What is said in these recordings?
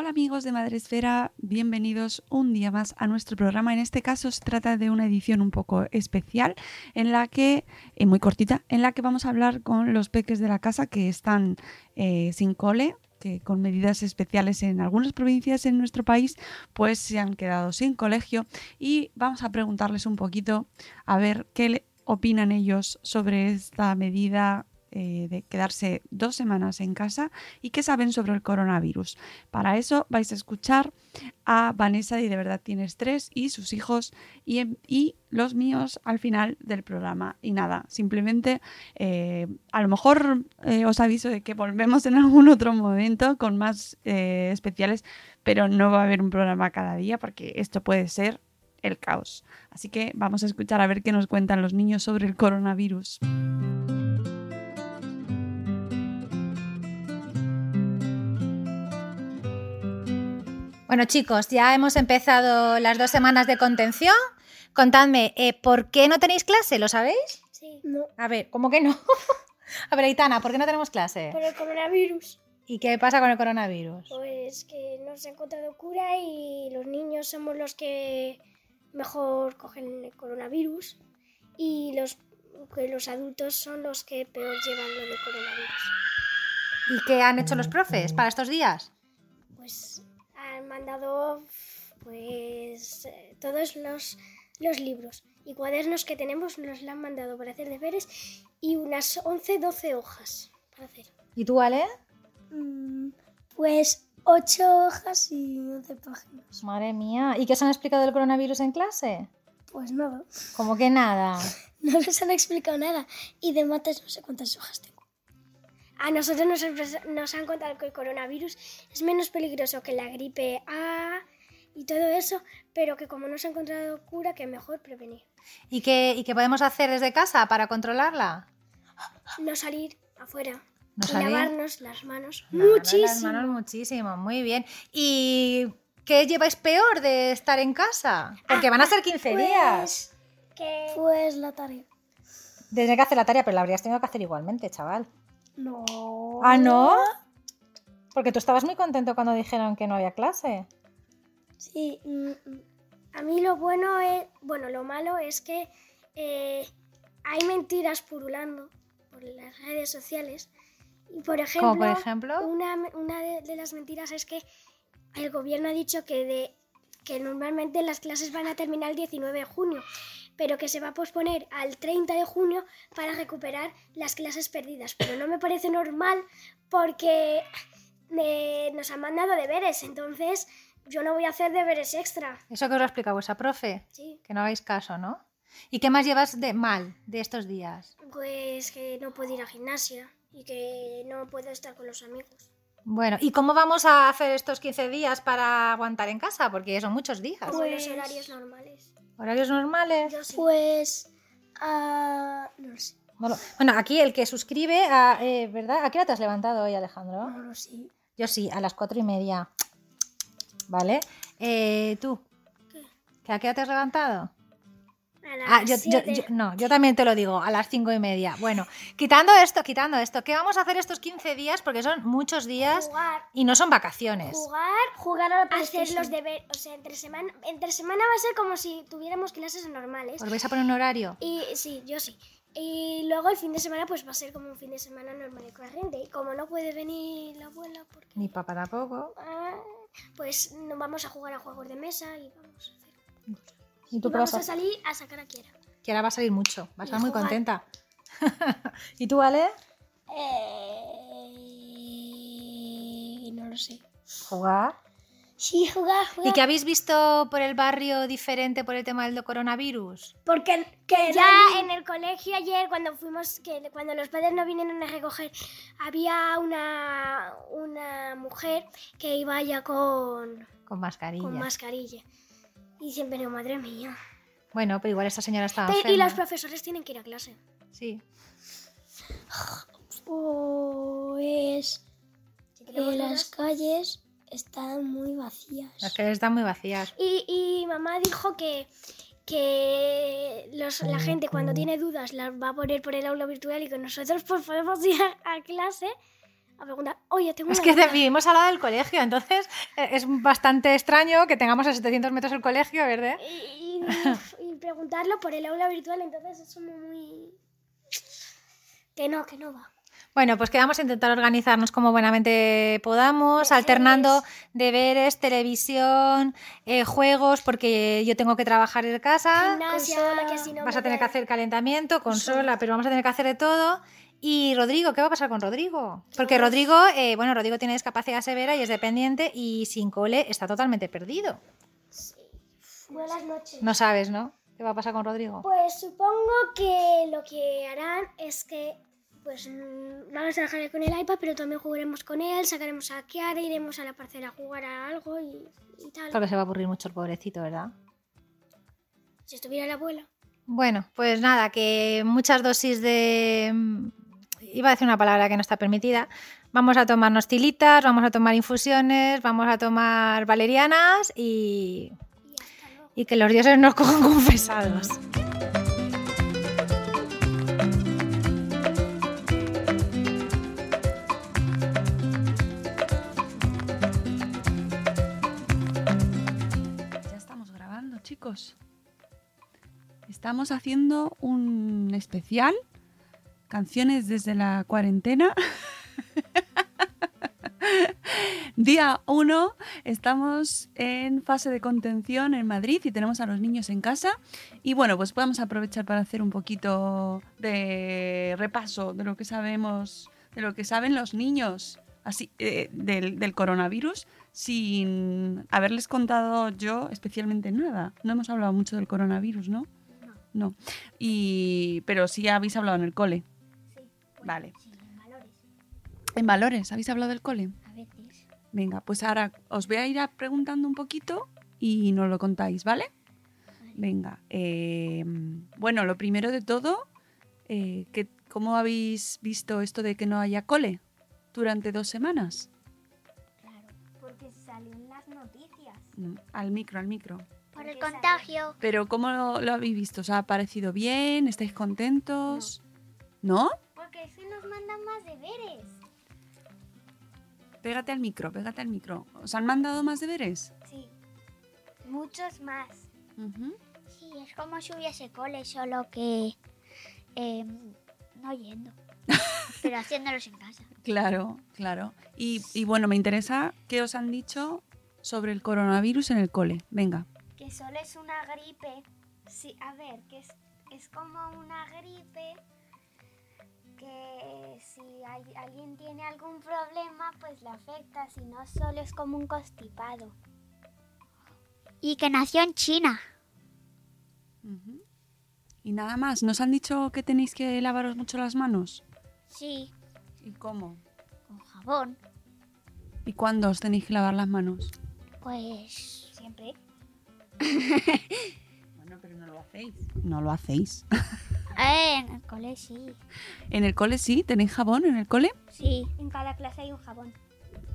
Hola amigos de Madresfera, bienvenidos un día más a nuestro programa. En este caso se trata de una edición un poco especial en la que, eh, muy cortita, en la que vamos a hablar con los peques de la casa que están eh, sin cole, que con medidas especiales en algunas provincias en nuestro país, pues se han quedado sin colegio y vamos a preguntarles un poquito a ver qué opinan ellos sobre esta medida eh, de quedarse dos semanas en casa y qué saben sobre el coronavirus. Para eso vais a escuchar a Vanessa y de verdad tienes tres y sus hijos y, em- y los míos al final del programa. Y nada, simplemente eh, a lo mejor eh, os aviso de que volvemos en algún otro momento con más especiales, pero no va a haber un programa cada día porque esto puede ser el caos. Así que vamos a escuchar a ver qué nos cuentan los niños sobre el coronavirus. Bueno, chicos, ya hemos empezado las dos semanas de contención. Contadme, eh, ¿por qué no tenéis clase? ¿Lo sabéis? Sí. No. A ver, ¿cómo que no? A ver, Aitana, ¿por qué no tenemos clase? Por el coronavirus. ¿Y qué pasa con el coronavirus? Pues que no se ha encontrado cura y los niños somos los que mejor cogen el coronavirus y los que los adultos son los que peor llevan lo del coronavirus. ¿Y qué han hecho los profes para estos días? Pues han mandado pues eh, todos los, los libros y cuadernos que tenemos nos los han mandado para hacer deberes y unas 11, 12 hojas para hacer. ¿Y tú, Ale? Pues 8 hojas y 11 páginas. Madre mía, ¿y qué os han explicado del coronavirus en clase? Pues nada, ¿Cómo que nada? no nos han explicado nada. Y de mates no sé cuántas hojas tengo. A nosotros nos, han- nos han contado que el coronavirus es menos peligroso que la gripe A y todo eso, pero que como no se ha encontrado cura, que mejor prevenir. ¿Y qué, ¿Y qué podemos hacer desde casa para controlarla? No salir afuera. No y salir. lavarnos las manos muchísimo. Las manos muchísimo, muy bien. ¿Y qué lleváis peor de estar en casa? Porque van a ser 15 días. Que... Pues la tarea. Tendré que hacer la tarea, pero la habrías tenido que hacer igualmente, chaval. No. ¿Ah, no? Porque tú estabas muy contento cuando dijeron que no había clase. Sí, mm, A mí lo bueno es, bueno, lo malo es que eh, hay mentiras purulando por las redes sociales. Y por ejemplo, por ejemplo. una, una de, de las mentiras es que el gobierno ha dicho que, de, que normalmente las clases van a terminar el 19 de junio, pero que se va a posponer al 30 de junio para recuperar las clases perdidas. Pero no me parece normal porque nos han mandado deberes, entonces yo no voy a hacer deberes extra. Eso que os lo ha explicado vuestra profe. Sí. Que no hagáis caso, ¿no? ¿Y qué más llevas de mal de estos días? Pues que no puedo ir a gimnasia y que no puedo estar con los amigos. Bueno, ¿y cómo vamos a hacer estos 15 días para aguantar en casa? Porque son muchos días. Pues los horarios normales. ¿Horarios normales? Yo sí. Pues. ah, no lo sé. No Bueno, aquí el que suscribe, a, eh, ¿verdad? ¿A qué hora te has levantado hoy, Alejandro? No lo sé. Yo sí, a las cuatro y media. ¿Vale? Eh, ¿Tú? ¿Que ¿A qué hora te has levantado? A las Ah, yo, yo- yo- no, yo también te lo digo, a las cinco y media. Bueno, quitando esto, quitando esto, ¿qué vamos a hacer estos 15 días? Porque son muchos días Jugar, y no son vacaciones. jugar, Jugar a la hacer los deberes. O sea, entre semana, entre semana va a ser como si tuviéramos clases normales. ¿Os vais a poner un horario? Y sí, yo sí. Y luego el fin de semana pues va a ser como un fin de semana normal y corriente. Y como no puede venir la abuela porque... Ni papá tampoco. ah, pues no vamos a jugar a juegos de mesa y vamos a hacer... ¿Y Y tú qué vamos vas a a salir a sacar a Kiera. Que ahora va a salir mucho, va a Y estar muy jugar. contenta. ¿Y tú, Ale? Eh, no lo sé. Jugar. Sí, jugar, ¿Y qué habéis visto por el barrio diferente por el tema del coronavirus? Porque Que ya en el colegio ayer cuando fuimos, que cuando los padres no vinieron a recoger, había una, una mujer que iba ya con, Con mascarilla. con mascarilla. Y siempre digo, madre mía. Bueno, pero igual esta señora estaba y los profesores tienen que ir a clase. Sí. Pues. Tenemos las calles están muy vacías. Las calles están muy vacías. Y, y mamá dijo que, que los- la gente cuando tiene dudas las va a poner por el aula virtual y que nosotros pues podemos ir a, a clase a preguntar, oye, tengo Es una que duda". de- vivimos al lado del colegio, entonces eh, es bastante extraño que tengamos a 700 metros el colegio, ¿verdad? y, y- y preguntarlo por el aula virtual, entonces es muy... Que no, que no va. Bueno, pues que vamos a intentar organizarnos como buenamente podamos, alternando deberes, televisión, eh, juegos, porque yo tengo que trabajar en casa. Gimnasia, consola, que si no Vas a tener que hacer calentamiento, consola, pero vamos a tener que hacer de todo. Y Rodrigo, ¿qué va a pasar con Rodrigo? Porque Rodrigo, eh, bueno, Rodrigo tiene discapacidad severa y es dependiente y sin cole está totalmente perdido. Buenas noches. No sabes, ¿no? ¿Qué va a pasar con Rodrigo? Pues supongo que lo que harán es que pues mm, vamos a dejarle con el iPad, pero también jugaremos con él, sacaremos a Kiara, iremos a la parcela a jugar a algo y, y tal. Porque se va a aburrir mucho el pobrecito, ¿verdad? Si estuviera la abuela. Bueno, pues nada, que muchas dosis de... Iba a decir una palabra que no está permitida. Vamos a tomarnos tilitas, vamos a tomar infusiones, vamos a tomar valerianas y, y que los dioses nos cojan confesados. Ya estamos grabando, chicos. Estamos haciendo un especial, canciones desde la cuarentena. Día 1, estamos en fase de contención en Madrid y tenemos a los niños en casa. Y bueno, pues vamos a aprovechar para hacer un poquito de repaso de lo que sabemos, de lo que saben los niños así, eh, del, del coronavirus sin haberles contado yo especialmente nada. No hemos hablado mucho del coronavirus, ¿no? No. Y, pero sí habéis hablado en el cole. Vale. En valores, ¿habéis hablado del cole? A veces. Venga, pues ahora os voy a ir preguntando un poquito y nos lo contáis, ¿vale? Venga. eh, bueno, lo primero de todo, eh, que, ¿cómo habéis visto esto de que no haya cole durante dos semanas? Claro, porque salió en las noticias. No, al micro, al micro. Por el contagio. Pero ¿cómo lo, lo habéis visto? ¿Os ha parecido bien? ¿Estáis contentos? ¿No? Porque que nos mandan más deberes. Pégate al micro, pégate al micro. ¿Os han mandado más deberes? Sí. Muchos más. Sí, es como si hubiese cole, solo que em, no yendo, pero haciéndolos en casa. Claro, claro. Y, y bueno, me interesa qué os han dicho sobre el coronavirus en el cole. Venga. Que solo es una gripe. Sí, a ver, que es, es como una gripe que si hay- alguien tiene algún problema, pues le afecta, si no solo es como un constipado. Y que nació en China. Y nada más, ¿nos han dicho que tenéis que lavaros mucho las manos? Sí, ¿Y cómo? con jabón. ¿Y cuándo os tenéis que lavar las manos? Pues siempre. Bueno, pero no lo hacéis. No lo hacéis. Eh, en el cole sí. ¿En el cole sí? ¿Tenéis jabón en el cole? Sí, en cada clase hay un jabón.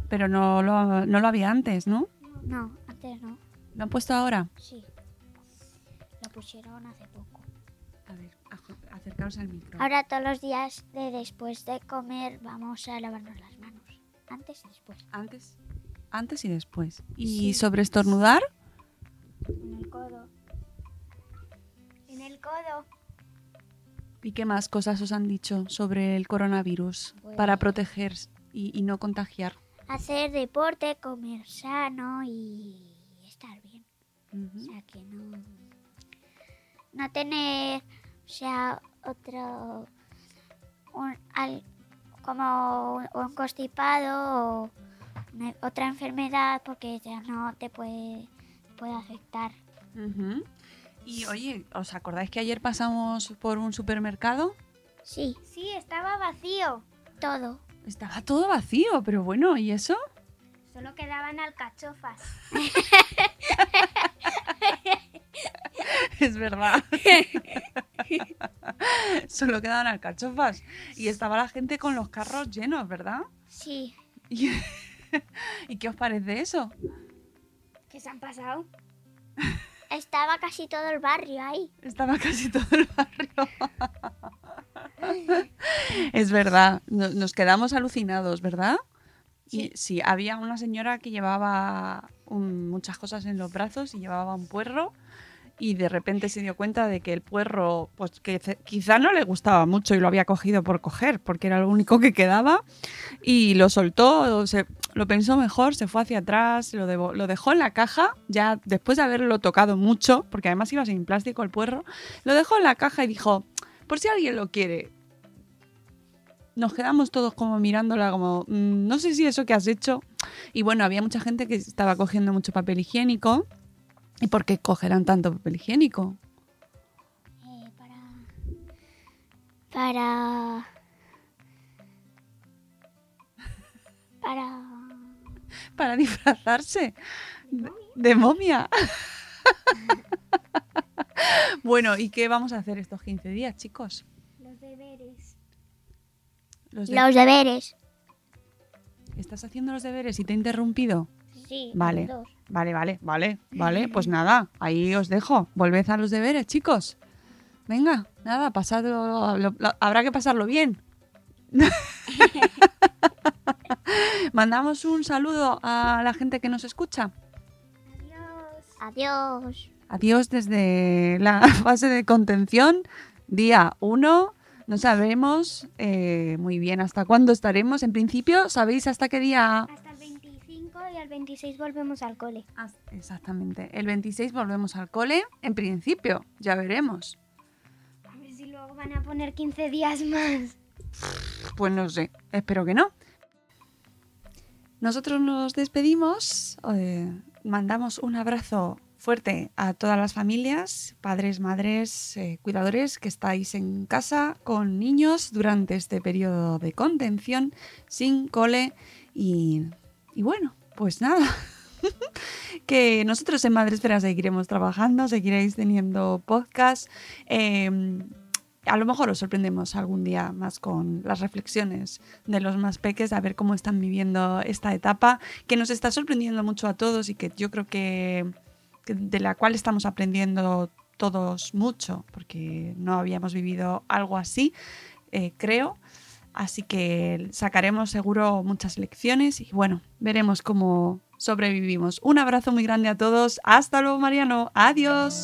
Pero no lo, no lo había antes, ¿no? No, antes no. ¿Lo han puesto ahora? Sí. Lo pusieron hace poco. A ver, acercaos al micro. Ahora todos los días de después de comer vamos a lavarnos las manos. Antes y después. Antes, antes y después. ¿Y Sí. sobre estornudar? ¿Y qué más cosas os han dicho sobre el coronavirus Pues- para proteger y, y no contagiar? Hacer deporte, comer sano y estar bien. O sea que no. No tener, o sea, otro. Un, al- como un, un constipado o una- otra enfermedad porque ya no te puede, puede afectar. Ujú. Y oye, ¿os acordáis que ayer pasamos por un supermercado? Sí. Sí, estaba vacío. Todo. Estaba todo vacío, pero bueno, ¿y eso? Solo quedaban alcachofas. Es verdad. Solo quedaban alcachofas. Y estaba la gente con los carros llenos, ¿verdad? Sí. ¿Y, ¿Y qué os parece eso? ¿Qué se han pasado? Estaba casi todo el barrio ahí. Estaba casi todo el barrio. Es verdad, no- nos quedamos alucinados, ¿verdad? Y sí, había una señora que llevaba un- muchas cosas en los brazos y llevaba un puerro y de repente se dio cuenta de que el puerro, pues que quizá no le gustaba mucho y lo había cogido por coger, porque era lo único que quedaba y lo soltó, se- lo pensó mejor, se fue hacia atrás, lo dejó en la caja, ya después de haberlo tocado mucho, porque además iba sin plástico el puerro, lo dejó en la caja y dijo, por si alguien lo quiere. Nos quedamos todos como mirándola como, "Mm, no sé si eso que has hecho. Y bueno, había mucha gente que estaba cogiendo mucho papel higiénico. ¿Y por qué cogerán tanto papel higiénico? Eh, para. Para. Para. Para disfrazarse de, de momia. bueno, ¿y qué vamos a hacer estos 15 días, chicos? Los deberes. Los de- Los deberes. ¿Estás haciendo los deberes y te he interrumpido? Sí, Vale. dos. Vale, vale, vale, vale. Pues nada, ahí os dejo. Volved a los deberes, chicos. Venga, nada, pasado, lo- lo- habrá que pasarlo bien. Mandamos un saludo a la gente que nos escucha. Adiós. Adiós. Adiós desde la fase de contención, día 1. No sabemos eh, muy bien hasta cuándo estaremos. En principio, ¿sabéis hasta qué día? Hasta el 25 y al 26 volvemos al cole. Ah, Exactamente. El 26 volvemos al cole. En principio, ya veremos. A ver si luego van a poner 15 días más. Pues no sé, espero que no. Nosotros nos despedimos, eh, mandamos un abrazo fuerte a todas las familias, padres, madres, eh, cuidadores que estáis en casa con niños durante este periodo de contención, sin cole y, y bueno, pues nada. que nosotros en Madresfera seguiremos trabajando, seguiréis teniendo podcast. eh, a lo mejor os sorprendemos algún día más con las reflexiones de los más peques, a ver cómo están viviendo esta etapa, que nos está sorprendiendo mucho a todos y que yo creo que, que de la cual estamos aprendiendo todos mucho, porque no habíamos vivido algo así, eh, creo. Así que sacaremos seguro muchas lecciones y bueno, veremos cómo sobrevivimos. Un abrazo muy grande a todos. Hasta luego, Mariano. Adiós.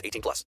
18 plus.